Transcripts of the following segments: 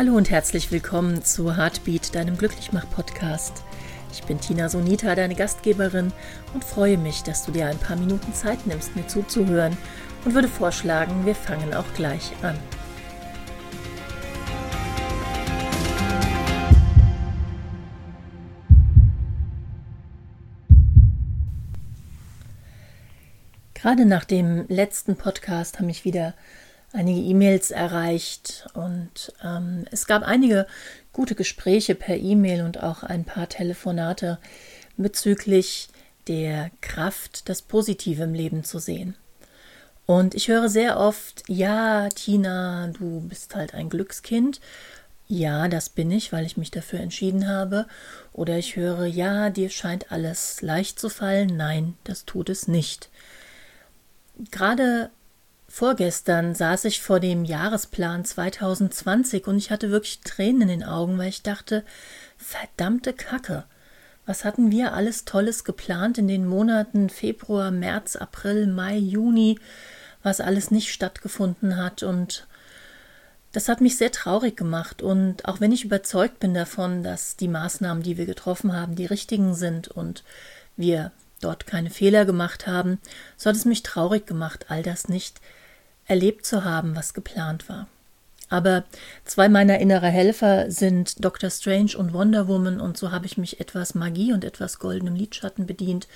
Hallo und herzlich willkommen zu Heartbeat, deinem Glücklichmach-Podcast. Ich bin Tina Sonita, deine Gastgeberin und freue mich, dass du dir ein paar Minuten Zeit nimmst, mir zuzuhören und würde vorschlagen, wir fangen auch gleich an. Gerade nach dem letzten Podcast haben mich wieder einige E-Mails erreicht und ähm, es gab einige gute Gespräche per E-Mail und auch ein paar Telefonate bezüglich der Kraft, das Positive im Leben zu sehen. Und ich höre sehr oft, ja, Tina, du bist halt ein Glückskind. Ja, das bin ich, weil ich mich dafür entschieden habe. Oder ich höre, ja, dir scheint alles leicht zu fallen. Nein, das tut es nicht. Gerade Vorgestern saß ich vor dem Jahresplan 2020 und ich hatte wirklich Tränen in den Augen, weil ich dachte, verdammte Kacke. Was hatten wir alles Tolles geplant in den Monaten Februar, März, April, Mai, Juni, was alles nicht stattgefunden hat und das hat mich sehr traurig gemacht und auch wenn ich überzeugt bin davon, dass die Maßnahmen, die wir getroffen haben, die richtigen sind und wir dort keine Fehler gemacht haben, so hat es mich traurig gemacht, all das nicht erlebt zu haben, was geplant war. Aber zwei meiner innere Helfer sind Dr. Strange und Wonder Woman und so habe ich mich etwas Magie und etwas goldenem Lidschatten bedient.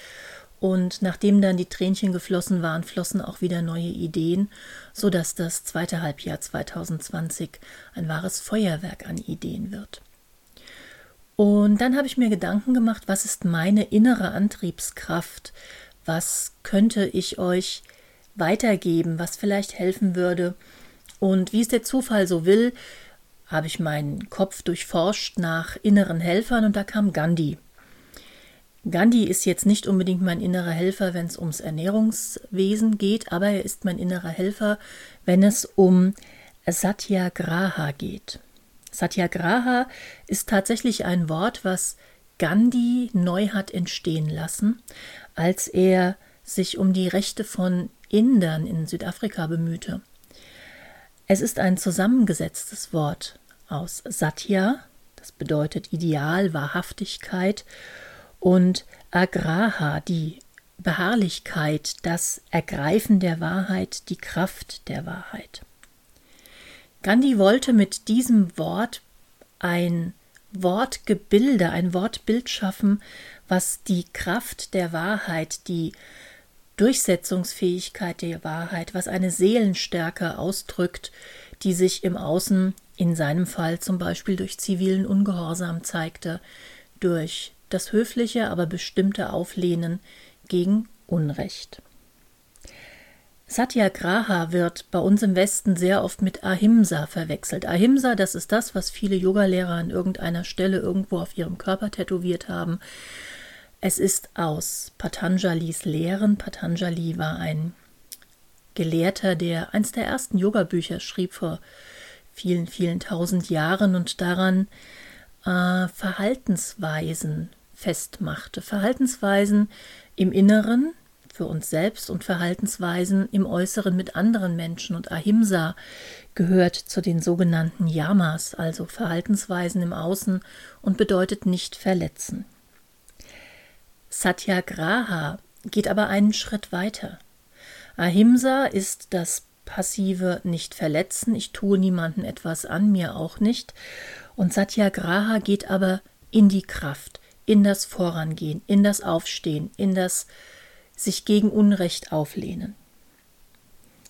Und nachdem dann die Tränchen geflossen waren, flossen auch wieder neue Ideen, so dass das zweite Halbjahr 2020 ein wahres Feuerwerk an Ideen wird. Und dann habe ich mir Gedanken gemacht, was ist meine innere Antriebskraft? Was könnte ich euch weitergeben, was vielleicht helfen würde. Und wie es der Zufall so will, habe ich meinen Kopf durchforscht nach inneren Helfern und da kam Gandhi. Gandhi ist jetzt nicht unbedingt mein innerer Helfer, wenn es ums Ernährungswesen geht, aber er ist mein innerer Helfer, wenn es um Satyagraha geht. Satyagraha ist tatsächlich ein Wort, was Gandhi neu hat entstehen lassen, als er sich um die Rechte von Indern in Südafrika bemühte. Es ist ein zusammengesetztes Wort aus Satya, das bedeutet Ideal, Wahrhaftigkeit, und Agraha, die Beharrlichkeit, das Ergreifen der Wahrheit, die Kraft der Wahrheit. Gandhi wollte mit diesem Wort ein Wortgebilde, ein Wortbild schaffen, was die Kraft der Wahrheit, die Durchsetzungsfähigkeit der Wahrheit, was eine Seelenstärke ausdrückt, die sich im Außen, in seinem Fall zum Beispiel durch zivilen Ungehorsam zeigte, durch das höfliche, aber bestimmte Auflehnen gegen Unrecht. Satyagraha wird bei uns im Westen sehr oft mit Ahimsa verwechselt. Ahimsa, das ist das, was viele Yogalehrer an irgendeiner Stelle irgendwo auf ihrem Körper tätowiert haben. Es ist aus Patanjalis Lehren. Patanjali war ein Gelehrter, der eins der ersten Yoga-Bücher schrieb vor vielen, vielen tausend Jahren und daran äh, Verhaltensweisen festmachte. Verhaltensweisen im Inneren für uns selbst und Verhaltensweisen im Äußeren mit anderen Menschen. Und Ahimsa gehört zu den sogenannten Yamas, also Verhaltensweisen im Außen und bedeutet nicht verletzen. Satyagraha geht aber einen Schritt weiter. Ahimsa ist das passive Nicht-Verletzen, ich tue niemandem etwas an, mir auch nicht. Und Satyagraha geht aber in die Kraft, in das Vorangehen, in das Aufstehen, in das sich gegen Unrecht auflehnen.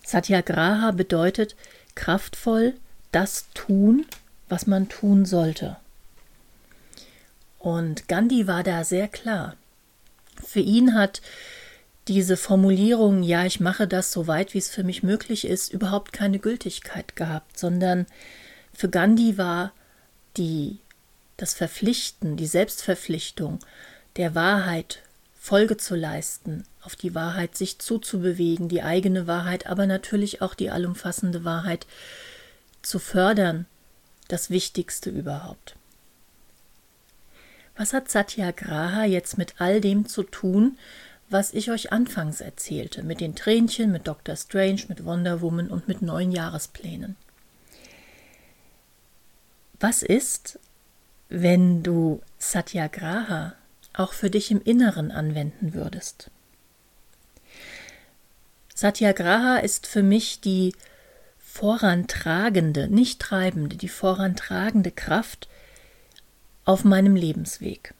Satyagraha bedeutet kraftvoll das tun, was man tun sollte. Und Gandhi war da sehr klar. Für ihn hat diese Formulierung, ja, ich mache das so weit, wie es für mich möglich ist, überhaupt keine Gültigkeit gehabt, sondern für Gandhi war die, das Verpflichten, die Selbstverpflichtung, der Wahrheit Folge zu leisten, auf die Wahrheit sich zuzubewegen, die eigene Wahrheit, aber natürlich auch die allumfassende Wahrheit zu fördern, das Wichtigste überhaupt. Was hat Satyagraha jetzt mit all dem zu tun, was ich euch anfangs erzählte, mit den Tränchen, mit Dr. Strange, mit Wonder Woman und mit neuen Jahresplänen? Was ist, wenn du Satyagraha auch für dich im Inneren anwenden würdest? Satyagraha ist für mich die vorantragende, nicht treibende, die vorantragende Kraft auf meinem Lebensweg.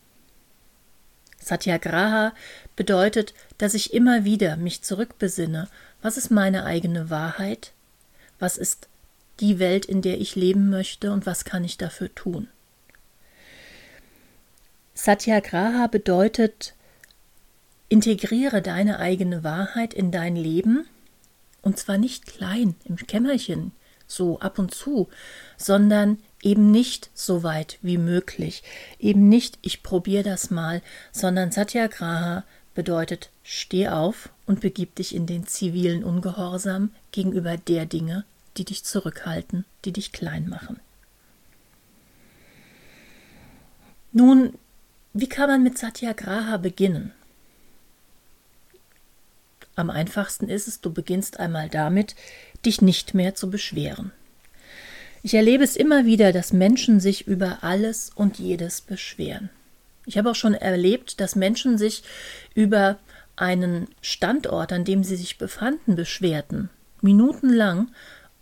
Satyagraha bedeutet, dass ich immer wieder mich zurückbesinne, was ist meine eigene Wahrheit, was ist die Welt, in der ich leben möchte und was kann ich dafür tun. Satyagraha bedeutet, integriere deine eigene Wahrheit in dein Leben und zwar nicht klein im Kämmerchen, so ab und zu, sondern eben nicht so weit wie möglich, eben nicht ich probiere das mal, sondern Satyagraha bedeutet steh auf und begib dich in den zivilen Ungehorsam gegenüber der Dinge, die dich zurückhalten, die dich klein machen. Nun, wie kann man mit Satyagraha beginnen? Am einfachsten ist es, du beginnst einmal damit, dich nicht mehr zu beschweren. Ich erlebe es immer wieder, dass Menschen sich über alles und jedes beschweren. Ich habe auch schon erlebt, dass Menschen sich über einen Standort, an dem sie sich befanden, beschwerten, minutenlang,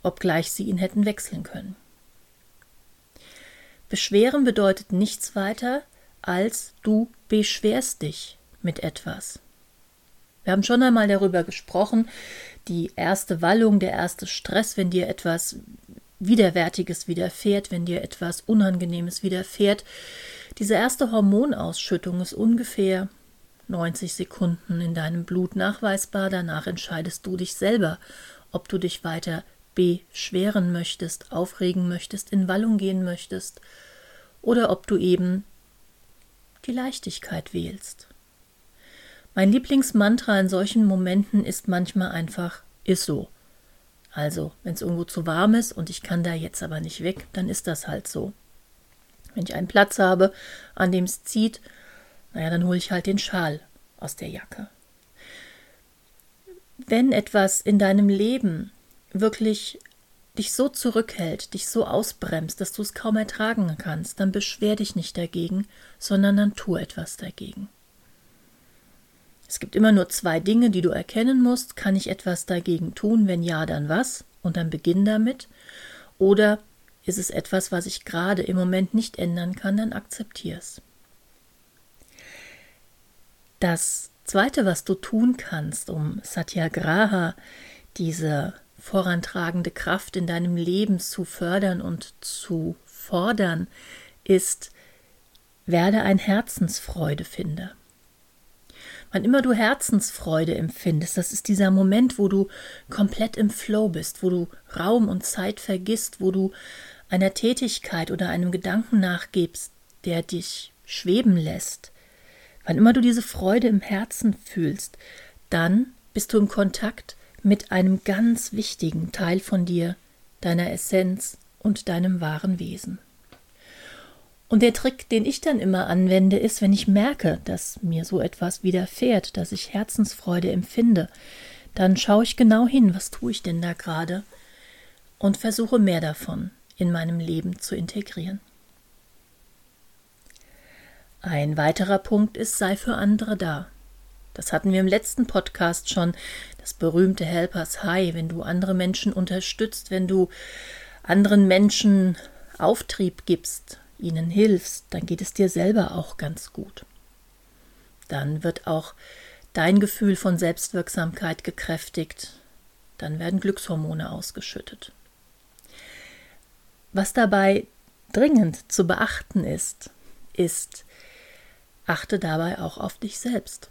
obgleich sie ihn hätten wechseln können. Beschweren bedeutet nichts weiter, als du beschwerst dich mit etwas. Wir haben schon einmal darüber gesprochen, die erste Wallung, der erste Stress, wenn dir etwas Widerwärtiges widerfährt, wenn dir etwas Unangenehmes widerfährt. Diese erste Hormonausschüttung ist ungefähr 90 Sekunden in deinem Blut nachweisbar. Danach entscheidest du dich selber, ob du dich weiter beschweren möchtest, aufregen möchtest, in Wallung gehen möchtest oder ob du eben die Leichtigkeit wählst. Mein Lieblingsmantra in solchen Momenten ist manchmal einfach ist so. Also, wenn es irgendwo zu warm ist und ich kann da jetzt aber nicht weg, dann ist das halt so. Wenn ich einen Platz habe, an dem es zieht, naja, dann hole ich halt den Schal aus der Jacke. Wenn etwas in deinem Leben wirklich dich so zurückhält, dich so ausbremst, dass du es kaum ertragen kannst, dann beschwer dich nicht dagegen, sondern dann tu etwas dagegen. Es gibt immer nur zwei Dinge, die du erkennen musst. Kann ich etwas dagegen tun? Wenn ja, dann was? Und dann beginn damit. Oder ist es etwas, was ich gerade im Moment nicht ändern kann, dann akzeptier es. Das zweite, was du tun kannst, um Satyagraha, diese vorantragende Kraft in deinem Leben zu fördern und zu fordern, ist, werde ein Herzensfreudefinder. Wann immer du Herzensfreude empfindest, das ist dieser Moment, wo du komplett im Flow bist, wo du Raum und Zeit vergisst, wo du einer Tätigkeit oder einem Gedanken nachgibst, der dich schweben lässt. Wann immer du diese Freude im Herzen fühlst, dann bist du im Kontakt mit einem ganz wichtigen Teil von dir, deiner Essenz und deinem wahren Wesen. Und der Trick, den ich dann immer anwende, ist, wenn ich merke, dass mir so etwas widerfährt, dass ich Herzensfreude empfinde, dann schaue ich genau hin, was tue ich denn da gerade und versuche mehr davon in meinem Leben zu integrieren. Ein weiterer Punkt ist, sei für andere da. Das hatten wir im letzten Podcast schon, das berühmte Helpers High, wenn du andere Menschen unterstützt, wenn du anderen Menschen Auftrieb gibst, ihnen hilfst, dann geht es dir selber auch ganz gut. Dann wird auch dein Gefühl von Selbstwirksamkeit gekräftigt, dann werden Glückshormone ausgeschüttet. Was dabei dringend zu beachten ist, ist, achte dabei auch auf dich selbst.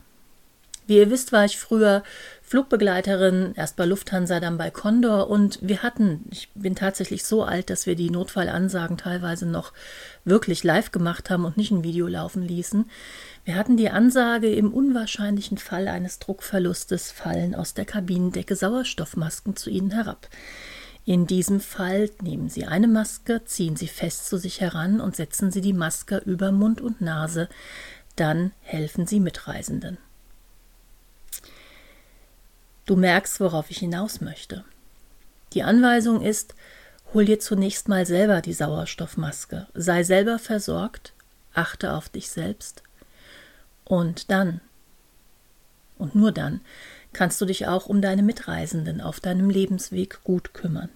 Wie ihr wisst, war ich früher Flugbegleiterin, erst bei Lufthansa, dann bei Condor und wir hatten, ich bin tatsächlich so alt, dass wir die Notfallansagen teilweise noch wirklich live gemacht haben und nicht ein Video laufen ließen. Wir hatten die Ansage, im unwahrscheinlichen Fall eines Druckverlustes fallen aus der Kabinendecke Sauerstoffmasken zu Ihnen herab. In diesem Fall nehmen Sie eine Maske, ziehen Sie fest zu sich heran und setzen Sie die Maske über Mund und Nase. Dann helfen Sie Mitreisenden. Du merkst, worauf ich hinaus möchte. Die Anweisung ist, hol dir zunächst mal selber die Sauerstoffmaske. Sei selber versorgt, achte auf dich selbst. Und dann, und nur dann, kannst du dich auch um deine Mitreisenden auf deinem Lebensweg gut kümmern.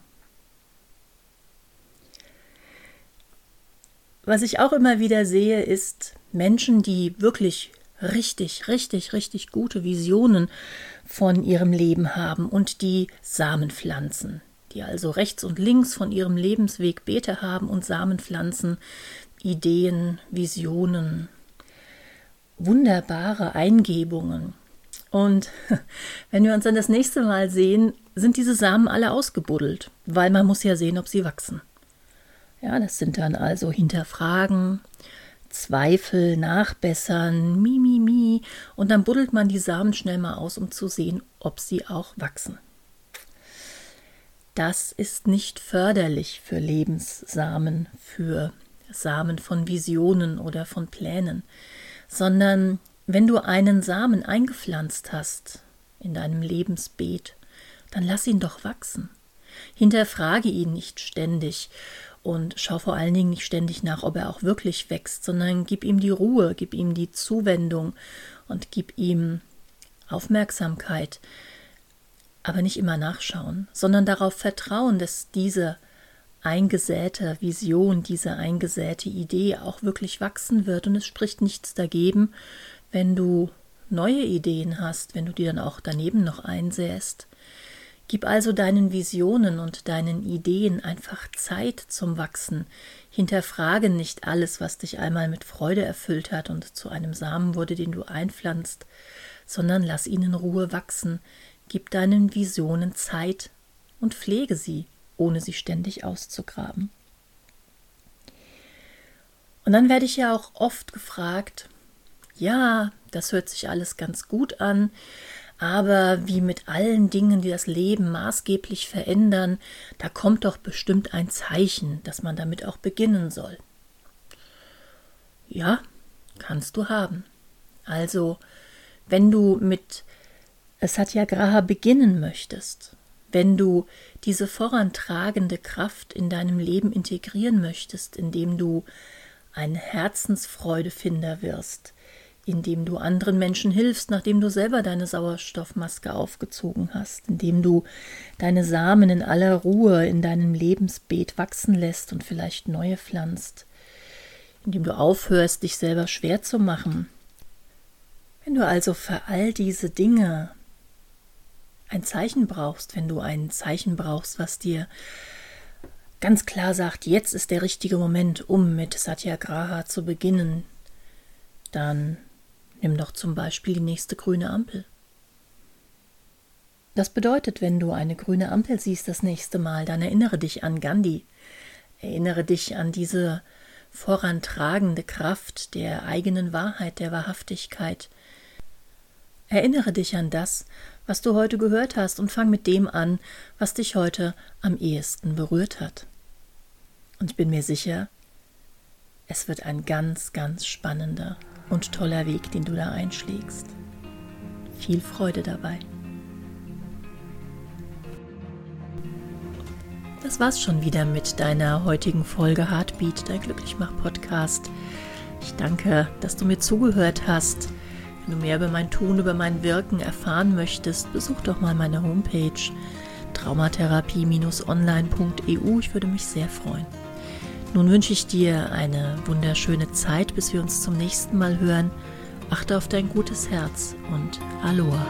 Was ich auch immer wieder sehe, ist Menschen, die wirklich richtig, richtig, richtig gute Visionen von ihrem Leben haben und die Samen pflanzen, die also rechts und links von ihrem Lebensweg Beete haben und Samen pflanzen, Ideen, Visionen, wunderbare Eingebungen. Und wenn wir uns dann das nächste Mal sehen, sind diese Samen alle ausgebuddelt, weil man muss ja sehen, ob sie wachsen. Ja, das sind dann also Hinterfragen, Zweifel, Nachbessern, mi, mi, mi. Und dann buddelt man die Samen schnell mal aus, um zu sehen, ob sie auch wachsen. Das ist nicht förderlich für Lebenssamen, für Samen von Visionen oder von Plänen, sondern wenn du einen Samen eingepflanzt hast in deinem Lebensbeet, dann lass ihn doch wachsen. Hinterfrage ihn nicht ständig und schau vor allen Dingen nicht ständig nach, ob er auch wirklich wächst, sondern gib ihm die Ruhe, gib ihm die Zuwendung und gib ihm Aufmerksamkeit, aber nicht immer nachschauen, sondern darauf vertrauen, dass diese eingesäte Vision, diese eingesäte Idee auch wirklich wachsen wird und es spricht nichts dagegen, wenn du neue Ideen hast, wenn du die dann auch daneben noch einsäst. Gib also deinen Visionen und deinen Ideen einfach Zeit zum Wachsen. Hinterfrage nicht alles, was dich einmal mit Freude erfüllt hat und zu einem Samen wurde, den du einpflanzt, sondern lass ihn in Ruhe wachsen. Gib deinen Visionen Zeit und pflege sie, ohne sie ständig auszugraben. Und dann werde ich ja auch oft gefragt, ja, das hört sich alles ganz gut an, aber wie mit allen Dingen, die das Leben maßgeblich verändern, da kommt doch bestimmt ein Zeichen, dass man damit auch beginnen soll. Ja, kannst du haben. Also, wenn du mit Satyagraha beginnen möchtest, wenn du diese vorantragende Kraft in deinem Leben integrieren möchtest, indem du ein Herzensfreudefinder wirst, indem du anderen Menschen hilfst, nachdem du selber deine Sauerstoffmaske aufgezogen hast, indem du deine Samen in aller Ruhe in deinem Lebensbeet wachsen lässt und vielleicht neue pflanzt, indem du aufhörst, dich selber schwer zu machen. Wenn du also für all diese Dinge ein Zeichen brauchst, wenn du ein Zeichen brauchst, was dir ganz klar sagt, jetzt ist der richtige Moment, um mit Satyagraha zu beginnen, dann Nimm doch zum Beispiel die nächste grüne Ampel. Das bedeutet, wenn du eine grüne Ampel siehst das nächste Mal, dann erinnere dich an Gandhi, erinnere dich an diese vorantragende Kraft der eigenen Wahrheit, der Wahrhaftigkeit. Erinnere dich an das, was du heute gehört hast, und fang mit dem an, was dich heute am ehesten berührt hat. Und ich bin mir sicher, es wird ein ganz, ganz spannender und toller Weg, den du da einschlägst. Viel Freude dabei. Das war's schon wieder mit deiner heutigen Folge Heartbeat, dein Glücklichmach-Podcast. Ich danke, dass du mir zugehört hast. Wenn du mehr über mein Tun, über mein Wirken erfahren möchtest, besuch doch mal meine Homepage traumatherapie-online.eu. Ich würde mich sehr freuen. Nun wünsche ich dir eine wunderschöne Zeit, bis wir uns zum nächsten Mal hören. Achte auf dein gutes Herz und Aloha.